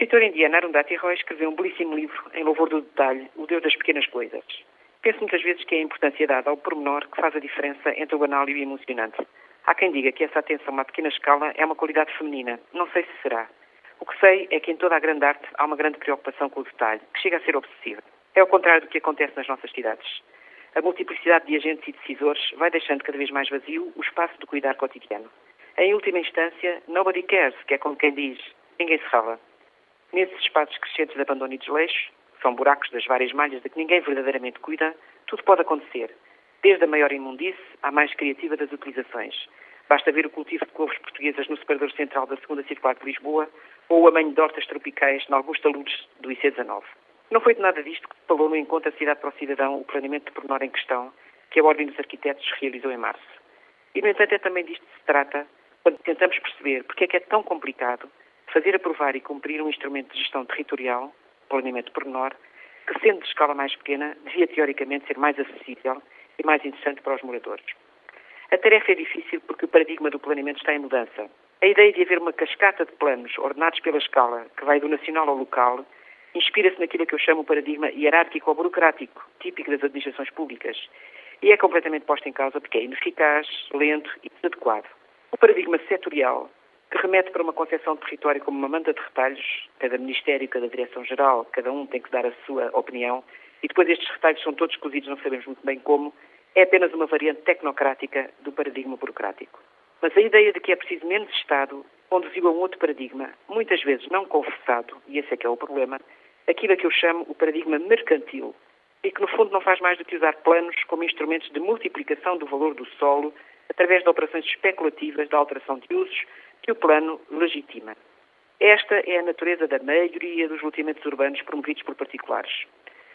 escritora indiana Arundhati Roy escreveu um belíssimo livro em louvor do detalhe, O Deus das Pequenas Coisas. Penso muitas vezes que é a importância dada ao pormenor que faz a diferença entre o banal e o emocionante. Há quem diga que essa atenção uma pequena escala é uma qualidade feminina. Não sei se será. O que sei é que em toda a grande arte há uma grande preocupação com o detalhe, que chega a ser obsessiva. É o contrário do que acontece nas nossas cidades. A multiplicidade de agentes e decisores vai deixando cada vez mais vazio o espaço do cuidar cotidiano. Em última instância, nobody cares, que é como quem diz, ninguém se fala. Nesses espaços crescentes de abandono e desleixo, são buracos das várias malhas de que ninguém verdadeiramente cuida, tudo pode acontecer, desde a maior imundice à mais criativa das utilizações. Basta ver o cultivo de couves portuguesas no separador central da segunda circular de Lisboa ou o amanho de hortas tropicais na Augusta Lourdes do IC19. Não foi de nada disto que falou no encontro Cidade para o Cidadão o planeamento de pormenor em questão que a Ordem dos Arquitetos realizou em março. E, no entanto, é também disto que se trata quando tentamos perceber porque é que é tão complicado fazer aprovar e cumprir um instrumento de gestão territorial, planeamento pormenor, que sendo de escala mais pequena, devia teoricamente ser mais acessível e mais interessante para os moradores. A tarefa é difícil porque o paradigma do planeamento está em mudança. A ideia de haver uma cascata de planos ordenados pela escala, que vai do nacional ao local, inspira-se naquilo que eu chamo o paradigma hierárquico ou burocrático, típico das administrações públicas, e é completamente posto em causa porque é ineficaz, lento e inadequado. O paradigma setorial que remete para uma concepção de território como uma manta de retalhos, cada Ministério, cada Direção-Geral, cada um tem que dar a sua opinião, e depois estes retalhos são todos cozidos, não sabemos muito bem como, é apenas uma variante tecnocrática do paradigma burocrático. Mas a ideia de que é preciso menos Estado conduziu a um outro paradigma, muitas vezes não confessado, e esse é que é o problema, aquilo a que eu chamo o paradigma mercantil, e que no fundo não faz mais do que usar planos como instrumentos de multiplicação do valor do solo através de operações especulativas de alteração de usos que o plano legitima. Esta é a natureza da maioria dos loteamentos urbanos promovidos por particulares.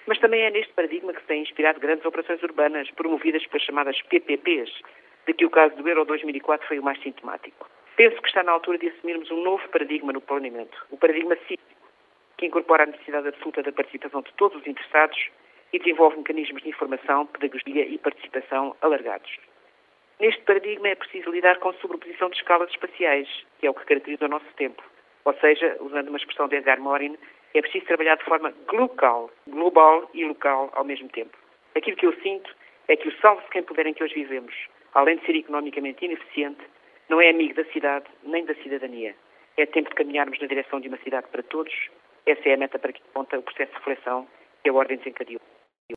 Mas também é neste paradigma que se têm inspirado grandes operações urbanas promovidas pelas chamadas PPPs, de que o caso do Euro 2004 foi o mais sintomático. Penso que está na altura de assumirmos um novo paradigma no planeamento, o paradigma cívico, que incorpora a necessidade absoluta da participação de todos os interessados e desenvolve mecanismos de informação, pedagogia e participação alargados. Neste paradigma é preciso lidar com sobreposição de escalas espaciais, que é o que caracteriza o nosso tempo. Ou seja, usando uma expressão de Edgar Morin, é preciso trabalhar de forma global, global e local ao mesmo tempo. Aquilo que eu sinto é que o salve-se quem puder em que hoje vivemos, além de ser economicamente ineficiente, não é amigo da cidade nem da cidadania. É tempo de caminharmos na direção de uma cidade para todos. Essa é a meta para que aponta o processo de reflexão que a Ordem desencadeou.